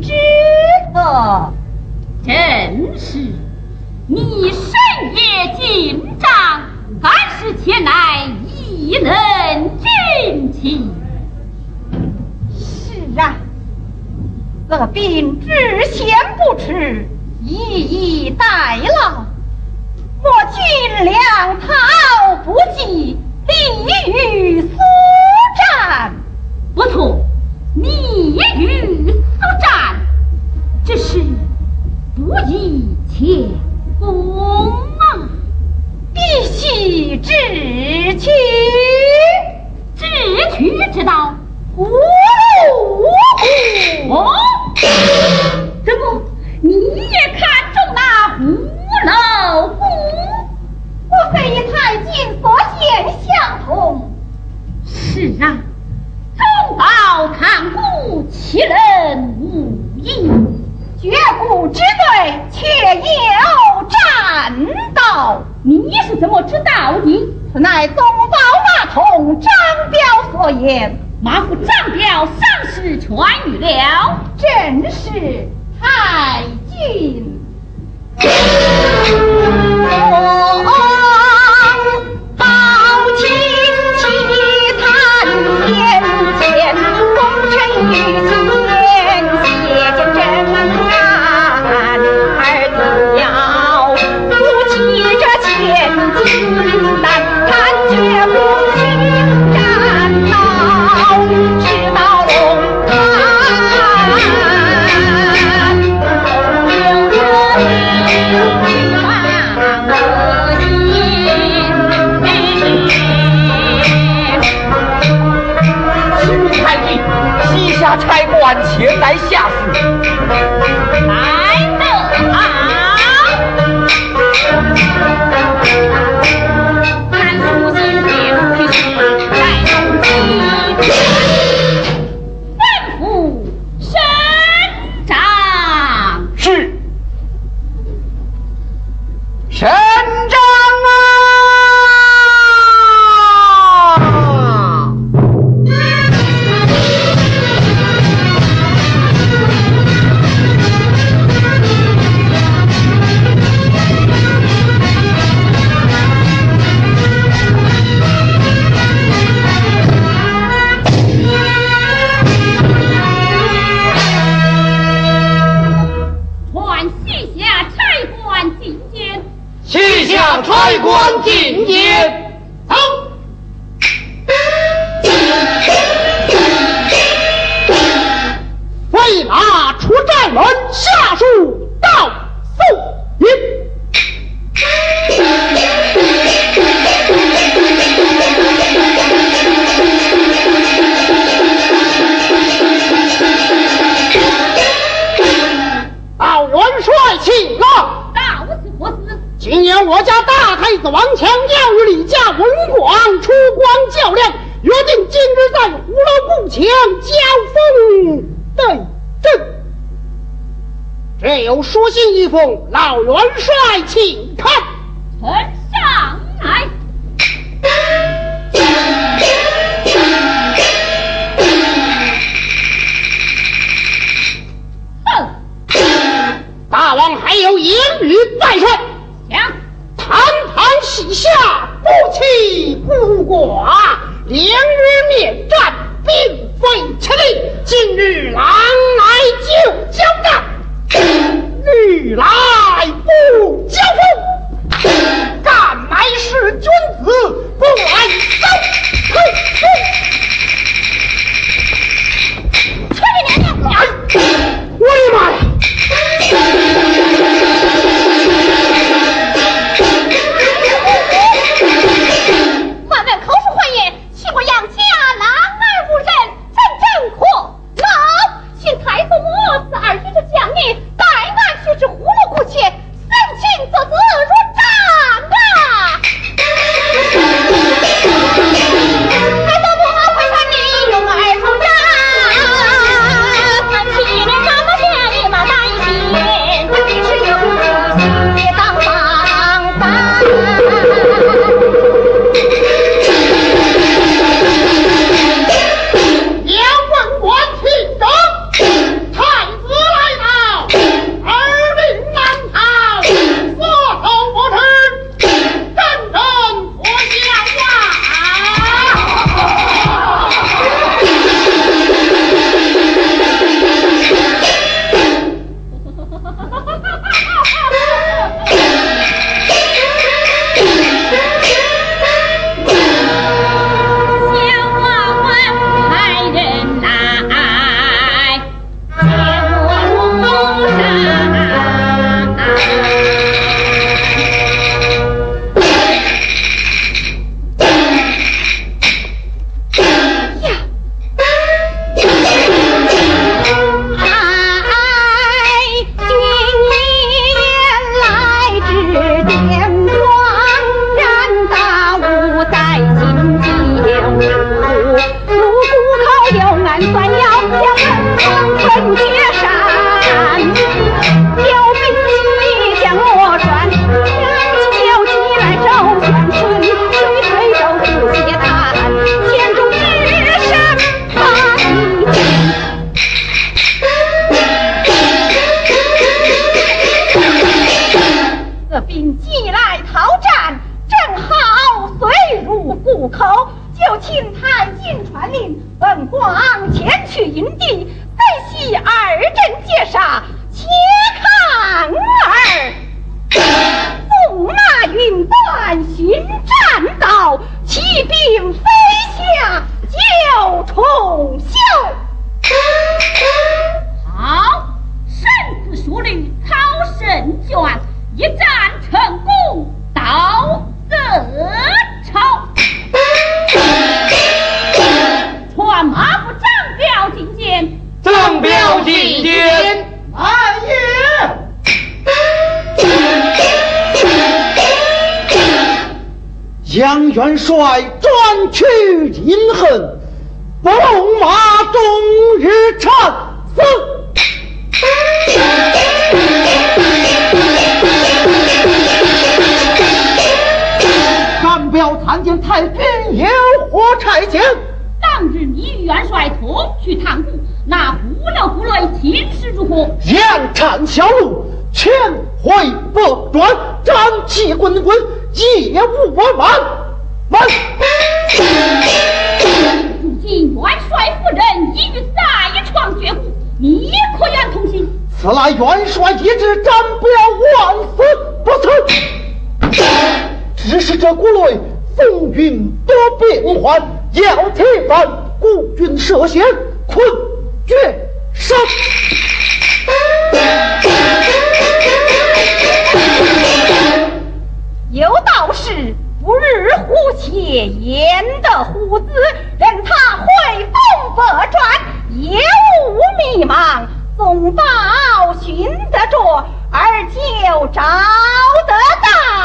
之责。正是，你深夜进帐，赶时前来，亦能尽情。是啊，这兵知先不迟，一一代劳。我军粮逃不济，利于速战。不错，利于速战，这是不义前功啊！必须智取，智取之道，无路无哦，怎么你也看中那葫芦骨？莫非与太君所见相同？是啊，中道看骨，其人无异。绝骨之对，却有战道。你是怎么知道的？此乃东宝马童张彪所言。马虎张彪丧事痊愈了，正是太君。杨元帅转去阴恨，龙马终日缠死。张彪参见太君，有何差遣？当日你与元帅同去探谷，那忽流部内情势如何？杨战小路，前回不转，战气滚滚，夜无完完。如今元帅夫人已于在床绝骨，你可愿同行？此乃元帅一旨，战彪万死不辞。只是这国内风云多变幻，要提防孤军涉险，困绝杀。有道是不日虎切焉得虎子，任他会风百转，也无迷茫。总报寻得着，而就找得到。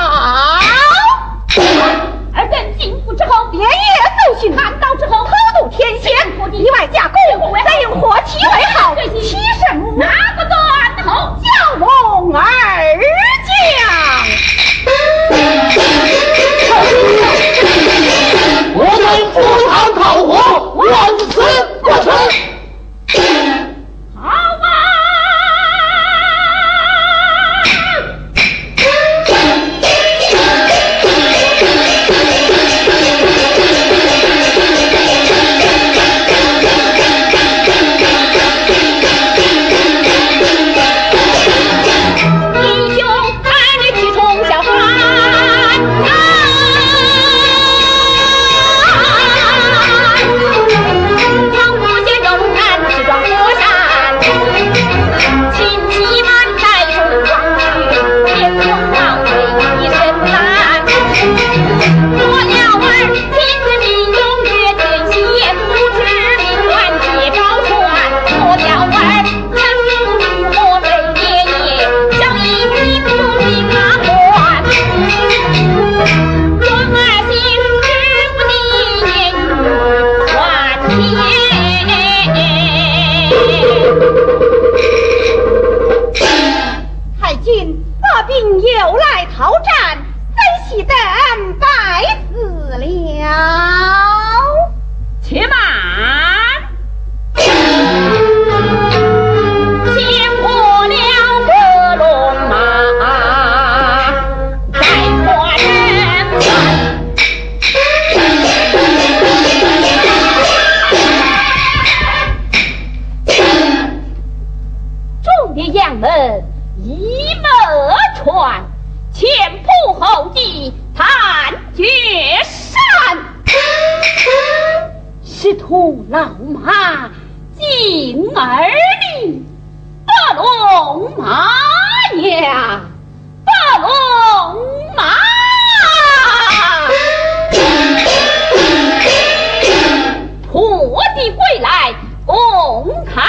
公开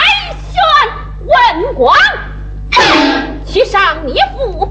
宣文广，去上你父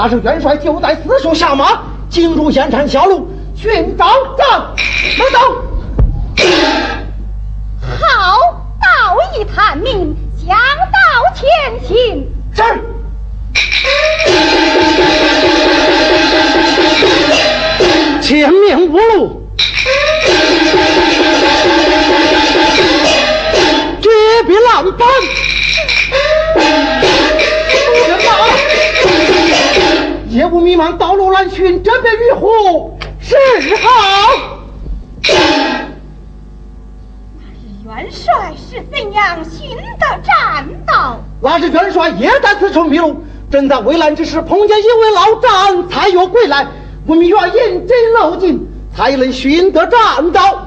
那是元帅就在此处下马，进入燕山小路寻找战。等等，好，道义探明，将道前行。是。前面无路，绝壁烂板。马，夜雾弥漫，道路难寻，这边与虎是好。那是元帅是怎样寻得栈道？那是元帅也在此处迷路，正在危难之时碰见一位老丈才有归来，我们愿认真路径，才能寻得栈道。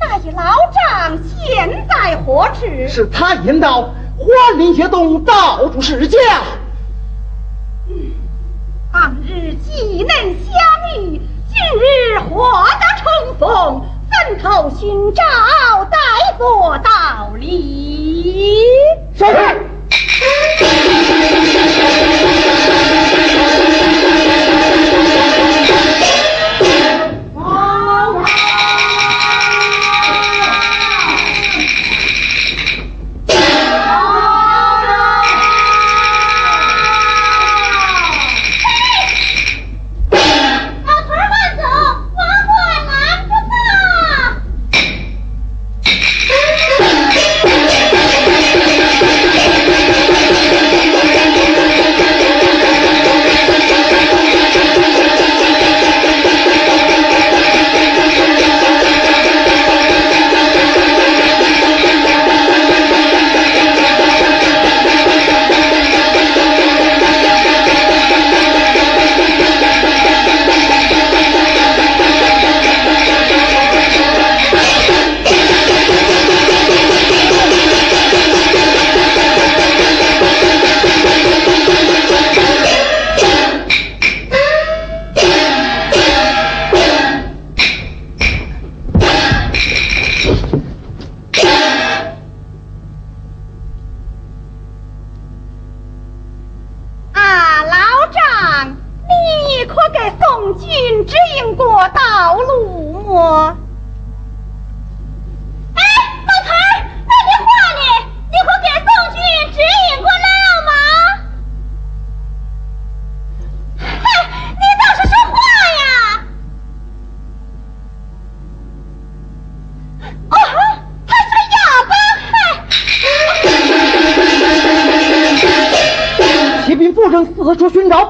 那一老丈现在何处？是他引导环林协动到处试驾，往日既能相遇，今日获得重逢。分头寻找，待做道理。